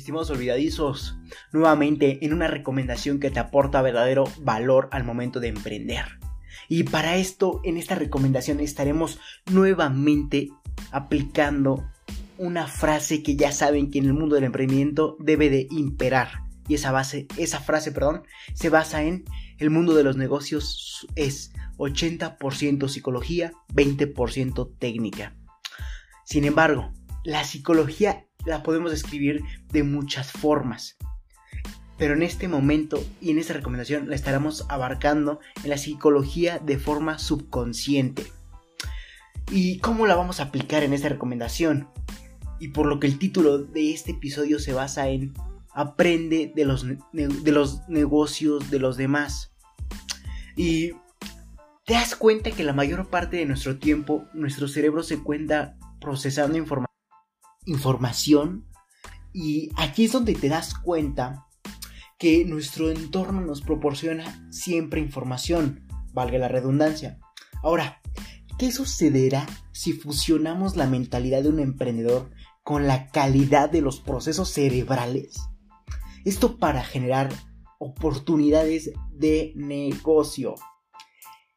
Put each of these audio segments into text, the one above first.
estimados olvidadizos, nuevamente en una recomendación que te aporta verdadero valor al momento de emprender. Y para esto, en esta recomendación estaremos nuevamente aplicando una frase que ya saben que en el mundo del emprendimiento debe de imperar. Y esa base, esa frase, perdón, se basa en el mundo de los negocios es 80% psicología, 20% técnica. Sin embargo, la psicología la podemos describir de muchas formas. Pero en este momento y en esta recomendación la estaremos abarcando en la psicología de forma subconsciente. ¿Y cómo la vamos a aplicar en esta recomendación? Y por lo que el título de este episodio se basa en Aprende de los, de los negocios de los demás. Y te das cuenta que la mayor parte de nuestro tiempo nuestro cerebro se cuenta procesando información información y aquí es donde te das cuenta que nuestro entorno nos proporciona siempre información, valga la redundancia. Ahora, ¿qué sucederá si fusionamos la mentalidad de un emprendedor con la calidad de los procesos cerebrales? Esto para generar oportunidades de negocio.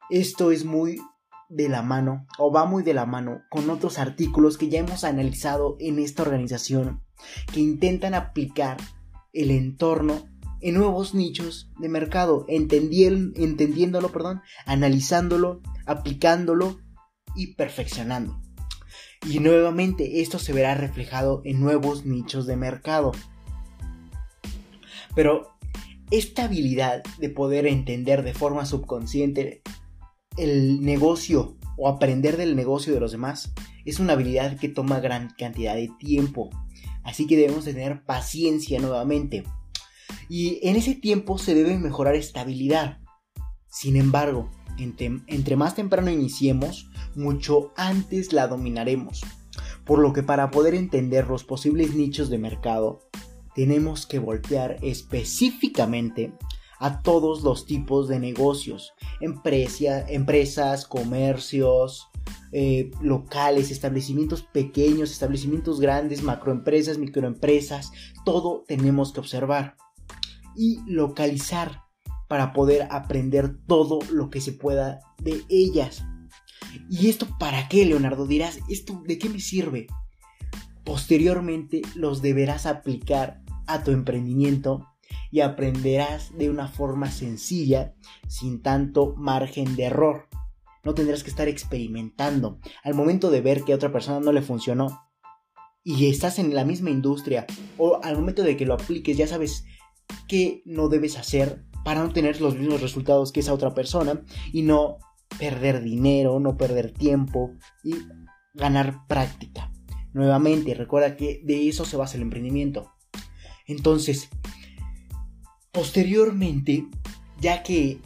Esto es muy de la mano o va muy de la mano con otros artículos que ya hemos analizado en esta organización que intentan aplicar el entorno en nuevos nichos de mercado, entendiéndolo, perdón, analizándolo, aplicándolo y perfeccionando. Y nuevamente esto se verá reflejado en nuevos nichos de mercado. Pero esta habilidad de poder entender de forma subconsciente el negocio o aprender del negocio de los demás es una habilidad que toma gran cantidad de tiempo. Así que debemos tener paciencia nuevamente. Y en ese tiempo se debe mejorar estabilidad. Sin embargo, entre, entre, más temprano iniciemos, mucho antes la dominaremos. Por lo que para poder entender los posibles nichos de mercado, tenemos que voltear específicamente a todos los tipos de negocios, empresas, comercios, eh, locales, establecimientos pequeños, establecimientos grandes, macroempresas, microempresas, todo tenemos que observar y localizar para poder aprender todo lo que se pueda de ellas. ¿Y esto para qué, Leonardo? Dirás, ¿esto de qué me sirve? Posteriormente los deberás aplicar a tu emprendimiento y aprenderás de una forma sencilla, sin tanto margen de error. No tendrás que estar experimentando. Al momento de ver que a otra persona no le funcionó y estás en la misma industria o al momento de que lo apliques ya sabes qué no debes hacer para no tener los mismos resultados que esa otra persona y no perder dinero, no perder tiempo y ganar práctica. Nuevamente, recuerda que de eso se basa el emprendimiento. Entonces, Posteriormente, ya que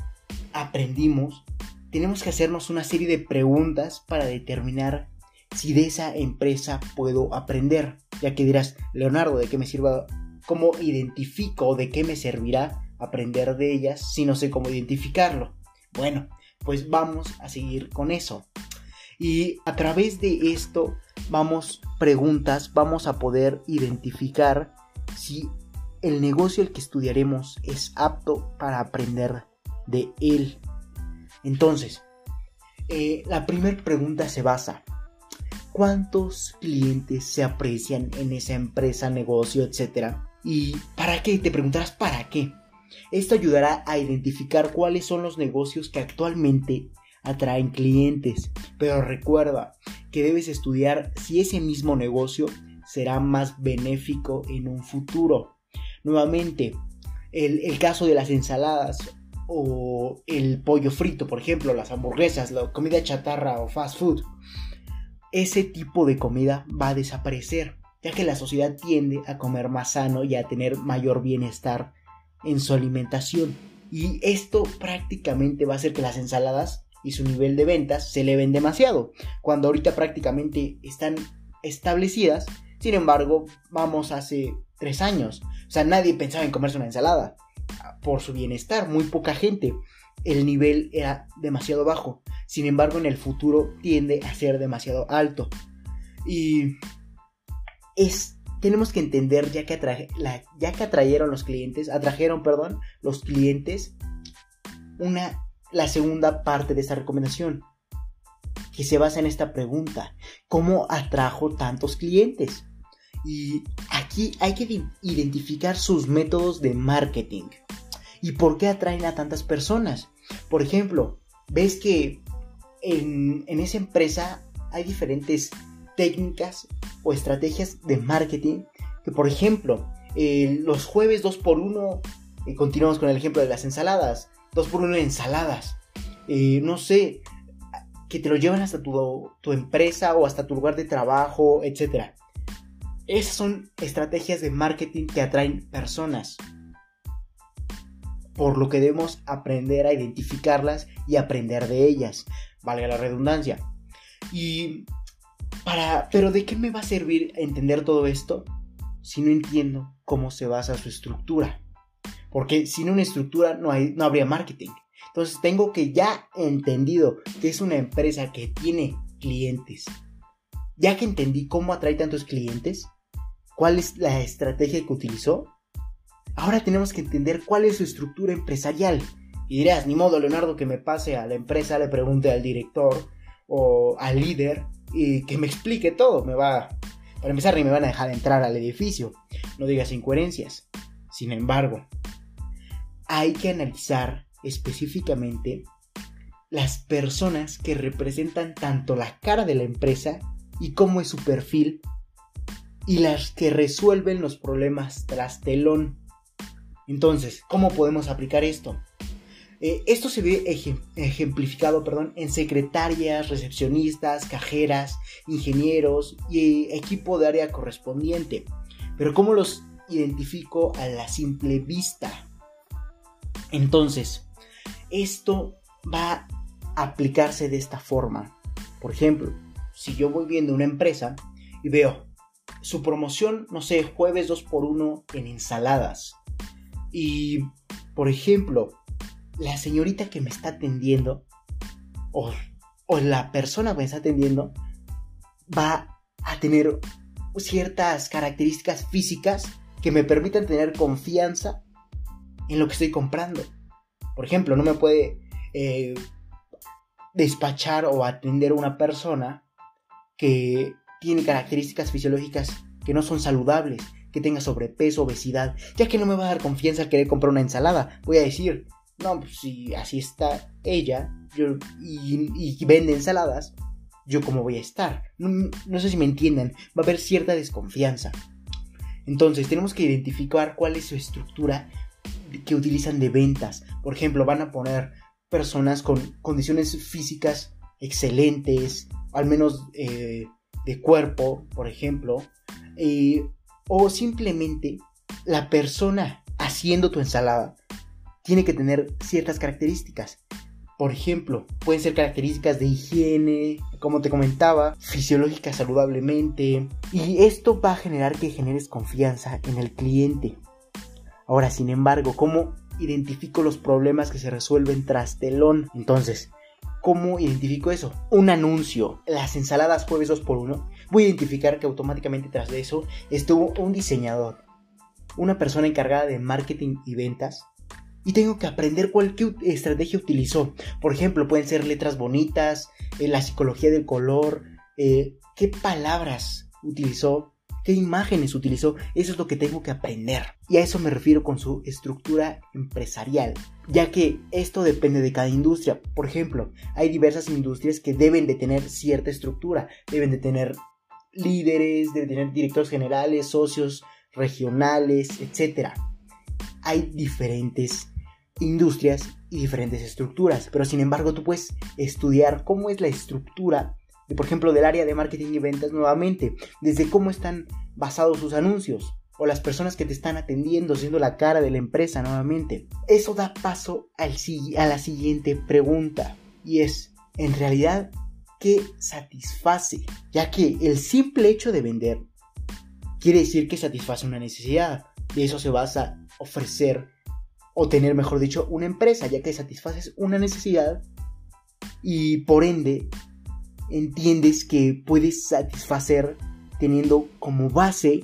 aprendimos, tenemos que hacernos una serie de preguntas para determinar si de esa empresa puedo aprender. Ya que dirás, Leonardo, ¿de qué me sirva? ¿Cómo identifico o de qué me servirá aprender de ellas si no sé cómo identificarlo? Bueno, pues vamos a seguir con eso. Y a través de esto vamos preguntas, vamos a poder identificar si el negocio el que estudiaremos es apto para aprender de él. Entonces, eh, la primera pregunta se basa, ¿cuántos clientes se aprecian en esa empresa, negocio, etcétera? ¿Y para qué? Te preguntarás para qué. Esto ayudará a identificar cuáles son los negocios que actualmente atraen clientes. Pero recuerda que debes estudiar si ese mismo negocio será más benéfico en un futuro. Nuevamente, el, caso de las ensaladas o el pollo frito, por ejemplo, las hamburguesas, la comida chatarra o fast food. Ese tipo de comida va a desaparecer, ya que la sociedad tiende a comer más sano y a tener mayor bienestar en su alimentación. Y esto prácticamente va a hacer que las ensaladas y su nivel de ventas se eleven demasiado, cuando ahorita prácticamente están establecidas. Sin embargo, vamos hace tres años. O sea, nadie pensaba en comerse una ensalada. Por su bienestar, muy poca gente. El nivel era demasiado bajo. Sin embargo, en el futuro tiende a ser demasiado alto. Y es tenemos que entender, ya que, ya que atrajeron los clientes, atrajeron, perdón, los clientes, una, la segunda parte de esta recomendación, que se basa en esta pregunta, ¿cómo atrajo tantos clientes? Y aquí hay que identificar sus métodos de marketing. ¿Y por qué atraen a tantas personas? Por ejemplo, ves que en, esa empresa hay diferentes técnicas o estrategias de marketing que, por ejemplo, los jueves 2x1, eh, continuamos con el ejemplo de las ensaladas, 2x1 ensaladas, eh, no sé, que te lo llevan hasta tu, tu empresa o hasta tu lugar de trabajo, etc. Esas son estrategias de marketing que atraen personas por lo que debemos aprender a identificarlas y aprender de ellas, valga la redundancia. Y para, pero ¿de qué me va a servir entender todo esto si no entiendo cómo se basa su estructura? Porque sin una estructura no, hay, no habría marketing. Entonces tengo que ya entendido que es una empresa que tiene clientes. Ya que entendí cómo atrae tantos clientes, cuál es la estrategia que utilizó, Ahora tenemos que entender cuál es su estructura empresarial. Y dirás, ni modo, Leonardo, que me pase a la empresa, le pregunte al director o al líder y que me explique todo. Me va, para empezar, ni me van a dejar entrar al edificio. No digas incoherencias. Sin embargo, hay que analizar específicamente las personas que representan tanto la cara de la empresa y cómo es su perfil y las que resuelven los problemas tras telón. Entonces, ¿cómo podemos aplicar esto? Eh, esto se ve ejemplificado perdón, en secretarias, recepcionistas, cajeras, ingenieros y equipo de área correspondiente. Pero ¿cómo los identifico a la simple vista? Entonces, esto va a aplicarse de esta forma. Por ejemplo, si yo voy viendo una empresa y veo su promoción, no sé, jueves 2x1 en ensaladas y, por ejemplo, la señorita que me está atendiendo, o, la persona que me está atendiendo, va a tener ciertas características físicas que me permitan tener confianza en lo que estoy comprando. Por ejemplo, no me puede eh, despachar o atender una persona que tiene características fisiológicas que no son saludables, que tenga sobrepeso, obesidad, ya que no me va a dar confianza al querer comprar una ensalada. Voy a decir, no, pues si así está ella y, vende ensaladas, yo cómo voy a estar. No, no sé si me entienden, va a haber cierta desconfianza. Entonces tenemos que identificar cuál es su estructura que utilizan de ventas. Por ejemplo, van a poner personas con condiciones físicas excelentes, al menos eh, de cuerpo, por ejemplo, y o simplemente la persona haciendo tu ensalada tiene que tener ciertas características. Por ejemplo, pueden ser características de higiene, como te comentaba, fisiológicas saludablemente. Y esto va a generar que generes confianza en el cliente. Ahora, sin embargo, ¿cómo identifico los problemas que se resuelven tras telón? Entonces, ¿cómo identifico eso? Un anuncio, las ensaladas jueves 2x1 voy a identificar que automáticamente tras de eso estuvo un diseñador, una persona encargada de marketing y ventas, y tengo que aprender cuál estrategia utilizó. Por ejemplo, pueden ser letras bonitas, eh, la psicología del color, eh, qué palabras utilizó, qué imágenes utilizó. Eso es lo que tengo que aprender. Y a eso me refiero con su estructura empresarial, ya que esto depende de cada industria. Por ejemplo, hay diversas industrias que deben de tener cierta estructura, deben de tener líderes, de tener directores generales, socios regionales, etc. Hay diferentes industrias y diferentes estructuras, pero sin embargo tú puedes estudiar cómo es la estructura, por ejemplo, del área de marketing y ventas nuevamente, desde cómo están basados sus anuncios o las personas que te están atendiendo, siendo la cara de la empresa nuevamente. Eso da paso al, a la siguiente pregunta y es, ¿en realidad que satisface, ya que el simple hecho de vender quiere decir que satisface una necesidad. De eso se basa ofrecer o tener, mejor dicho, una empresa, ya que satisfaces una necesidad y por ende entiendes que puedes satisfacer teniendo como base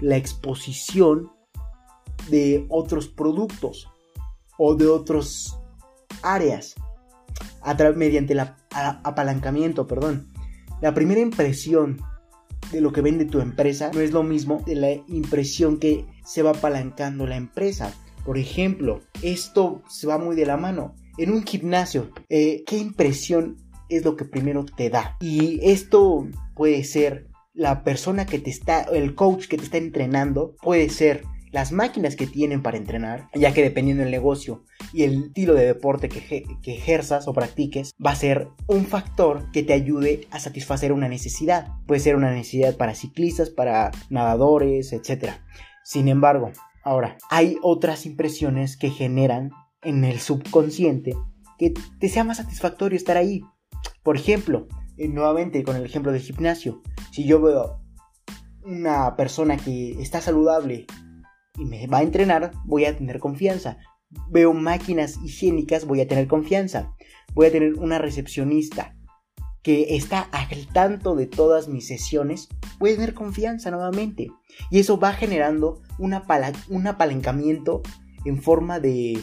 la exposición de otros productos o de otras áreas a mediante el apalancamiento, perdón. La primera impresión de lo que vende tu empresa no es lo mismo de la impresión que se va apalancando la empresa. Por ejemplo, esto se va muy de la mano. En un gimnasio, eh, ¿qué impresión es lo que primero te da? Y esto puede ser la persona que te está, el coach que te está entrenando, puede ser las máquinas que tienen para entrenar, ya que dependiendo del negocio y el estilo de deporte que, que, ejerzas o practiques, va a ser un factor que te ayude a satisfacer una necesidad. Puede ser una necesidad para ciclistas, para nadadores, etc. Sin embargo, ahora, hay otras impresiones que generan en el subconsciente que te sea más satisfactorio estar ahí. Por ejemplo, eh, nuevamente con el ejemplo del gimnasio, si yo veo una persona que está saludable y me va a entrenar, voy a tener confianza. Veo máquinas higiénicas, voy a tener confianza. Voy a tener una recepcionista que está al tanto de todas mis sesiones, voy a tener confianza nuevamente. Y eso va generando un apalancamiento en forma de,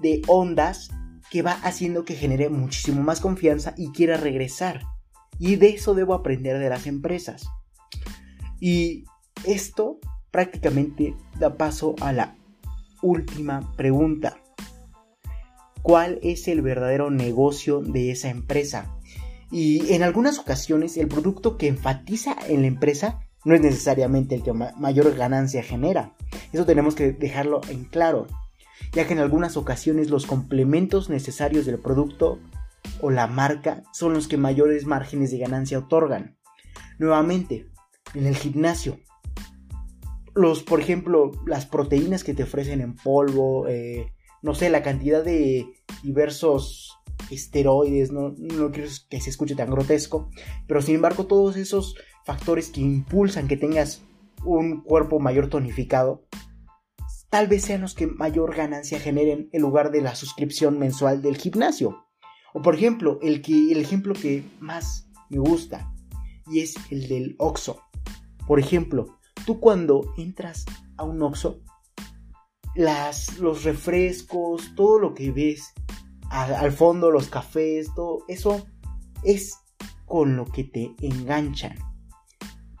de ondas que va haciendo que genere muchísimo más confianza y quiera regresar. Y de eso debo aprender de las empresas. Y esto prácticamente da paso a la última pregunta. ¿Cuál es el verdadero negocio de esa empresa? Y en algunas ocasiones el producto que enfatiza en la empresa no es necesariamente el que mayor ganancia genera. Eso tenemos que dejarlo en claro, ya que en algunas ocasiones los complementos necesarios del producto o la marca son los que mayores márgenes de ganancia otorgan. Nuevamente, en el gimnasio, los, por ejemplo, las proteínas que te ofrecen en polvo, eh, no sé, la cantidad de diversos esteroides, no, no quiero que se escuche tan grotesco, pero sin embargo todos esos factores que impulsan que tengas un cuerpo mayor tonificado, tal vez sean los que mayor ganancia generen en lugar de la suscripción mensual del gimnasio. O por ejemplo, el, que, el ejemplo que más me gusta y es el del Oxo. Por ejemplo, tú cuando entras a un Oxo, las, los refrescos, todo lo que ves al, fondo, los cafés, todo eso es con lo que te enganchan.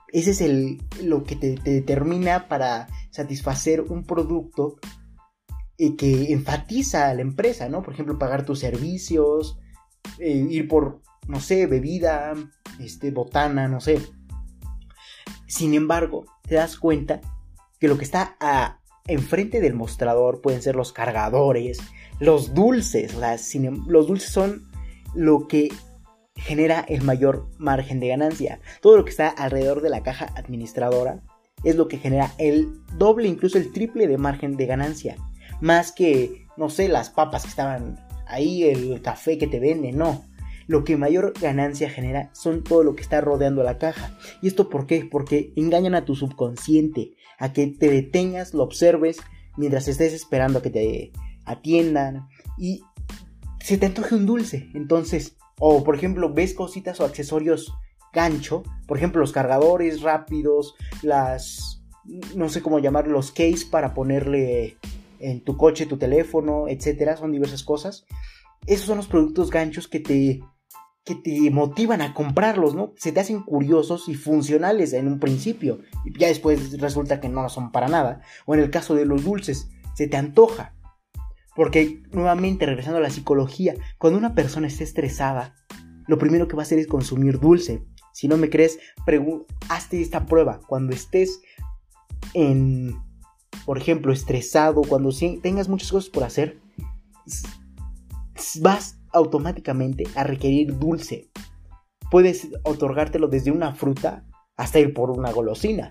Ese es el, lo que te, determina para satisfacer un producto y que enfatiza a la empresa, ¿no? Por ejemplo, pagar tus servicios, eh, ir por, no sé, bebida, este, botana, no sé. Sin embargo, te das cuenta que lo que está a, enfrente del mostrador pueden ser los cargadores, los dulces. los dulces son lo que genera el mayor margen de ganancia. Todo lo que está alrededor de la caja administradora es lo que genera el doble, incluso el triple de margen de ganancia. Más que, no sé, las papas que estaban ahí, el café que te venden, no. Lo que mayor ganancia genera son todo lo que está rodeando la caja. ¿Y esto por qué? Porque engañan a tu subconsciente, a que te detengas, lo observes mientras estés esperando a que te atiendan y se te antoje un dulce. Entonces, o por ejemplo, ves cositas o accesorios gancho, por ejemplo, los cargadores rápidos, las no sé cómo llamar los case para ponerle en tu coche tu teléfono, etcétera, son diversas cosas. Esos son los productos ganchos que te que te motivan a comprarlos, ¿no? Se te hacen curiosos y funcionales en un principio y ya después resulta que no lo son para nada. O en el caso de los dulces, se te antoja. Porque nuevamente, regresando a la psicología, cuando una persona está estresada, lo primero que va a hacer es consumir dulce. Si no me crees, hazte esta prueba. Cuando estés en, por ejemplo, estresado, cuando tengas muchas cosas por hacer, vas automáticamente a requerir dulce. Puedes otorgártelo desde una fruta hasta ir por una golosina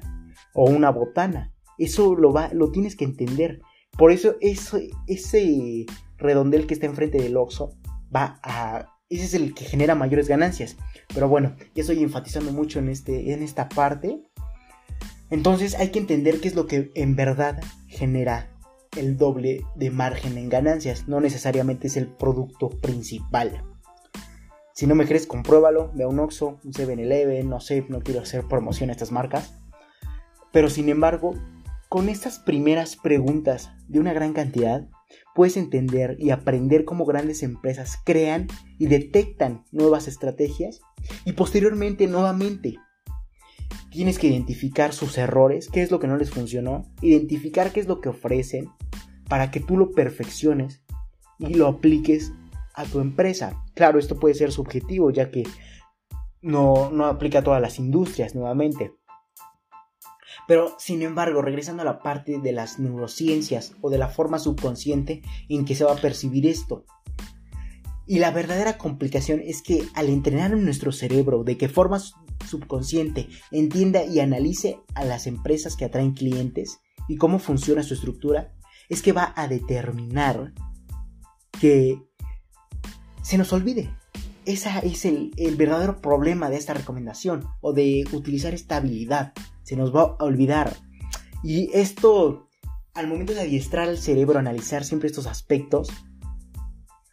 o una botana. Eso lo, va, lo tienes que entender. Por eso ese, redondel que está enfrente del Oxxo va a... Ese es el que genera mayores ganancias. Pero bueno, ya estoy enfatizando mucho en, este, en esta parte. Entonces hay que entender qué es lo que en verdad genera el doble de margen en ganancias, no necesariamente es el producto principal. Si no me crees, compruébalo, ve a un Oxxo, un 7-Eleven, no sé, no quiero hacer promoción a estas marcas. Pero sin embargo, con estas primeras preguntas de una gran cantidad, puedes entender y aprender cómo grandes empresas crean y detectan nuevas estrategias y posteriormente nuevamente tienes que identificar sus errores, qué es lo que no les funcionó, identificar qué es lo que ofrecen para que tú lo perfecciones y lo apliques a tu empresa. Claro, esto puede ser subjetivo ya que no, no aplica a todas las industrias nuevamente. Pero, sin embargo, regresando a la parte de las neurociencias o de la forma subconsciente en que se va a percibir esto. Y la verdadera complicación es que al entrenar en nuestro cerebro de qué forma subconsciente entienda y analice a las empresas que atraen clientes y cómo funciona su estructura, es que va a determinar que se nos olvide. Ese es el, el, verdadero problema de esta recomendación o de utilizar esta habilidad. Se nos va a olvidar. Y esto, al momento de adiestrar al cerebro a analizar siempre estos aspectos,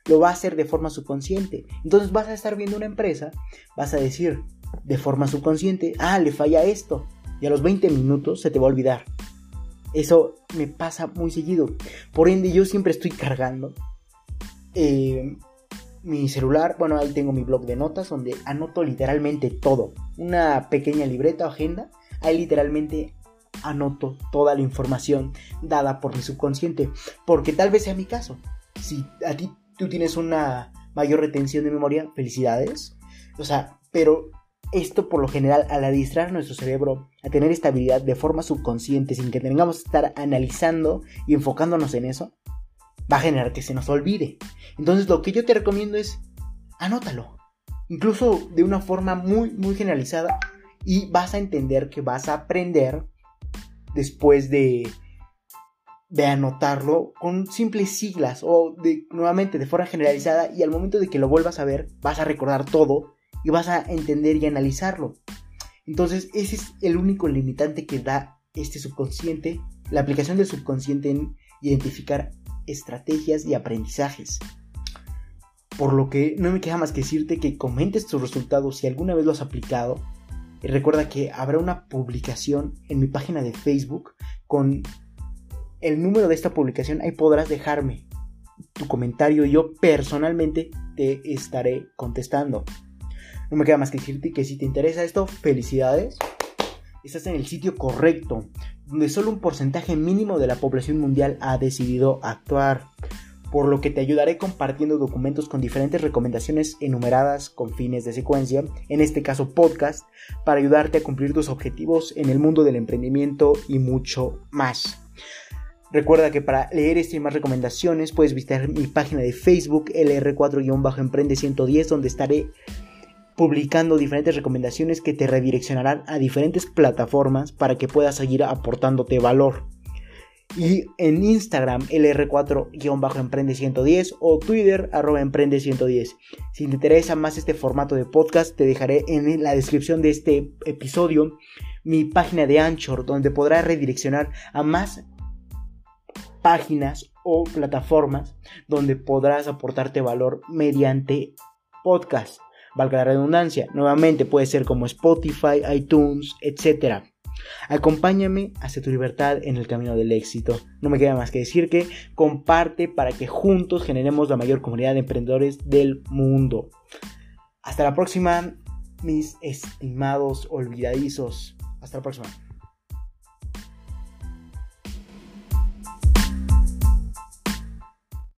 lo va a hacer de forma subconsciente. Entonces vas a estar viendo una empresa, vas a decir de forma subconsciente, ah, le falla esto. Y a los 20 minutos se te va a olvidar. Eso me pasa muy seguido. Por ende, yo siempre estoy cargando eh, mi celular. Bueno, ahí tengo mi blog de notas donde anoto literalmente todo. Una pequeña libreta o agenda. Ahí literalmente anoto toda la información dada por mi subconsciente. Porque tal vez sea mi caso. Si a ti tú tienes una mayor retención de memoria, felicidades. O sea, pero esto por lo general al adiestrar nuestro cerebro a tener estabilidad de forma subconsciente sin que tengamos que estar analizando y enfocándonos en eso, va a generar que se nos olvide. Entonces lo que yo te recomiendo es anótalo. Incluso de una forma muy muy generalizada y vas a entender que vas a aprender después de de anotarlo con simples siglas o de, nuevamente de forma generalizada y al momento de que lo vuelvas a ver vas a recordar todo y vas a entender y analizarlo. Entonces ese es el único limitante que da este subconsciente, la aplicación del subconsciente en identificar estrategias y aprendizajes. Por lo que no me queda más que decirte que comentes tus resultados si alguna vez lo has aplicado. Y recuerda que habrá una publicación en mi página de Facebook con el número de esta publicación, ahí podrás dejarme tu comentario y yo personalmente te estaré contestando. No me queda más que decirte que si te interesa esto, felicidades. Estás en el sitio correcto, donde solo un porcentaje mínimo de la población mundial ha decidido actuar. Por lo que te ayudaré compartiendo documentos con diferentes recomendaciones enumeradas con fines de secuencia, en este caso podcast, para ayudarte a cumplir tus objetivos en el mundo del emprendimiento y mucho más. Recuerda que para leer estas y más recomendaciones puedes visitar mi página de Facebook LR4-Emprende110 donde estaré publicando diferentes recomendaciones que te redireccionarán a diferentes plataformas para que puedas seguir aportándote valor. Y en Instagram LR4-Emprende110 o Twitter arroba Emprende110. Si te interesa más este formato de podcast, te dejaré en la descripción de este episodio mi página de Anchor donde podrás redireccionar a más páginas o plataformas donde podrás aportarte valor mediante podcast. Valga la redundancia, nuevamente puede ser como Spotify, iTunes, etc. Acompáñame hacia tu libertad en el camino del éxito. No me queda más que decir que comparte para que juntos generemos la mayor comunidad de emprendedores del mundo. Hasta la próxima, mis estimados olvidadizos. Hasta la próxima.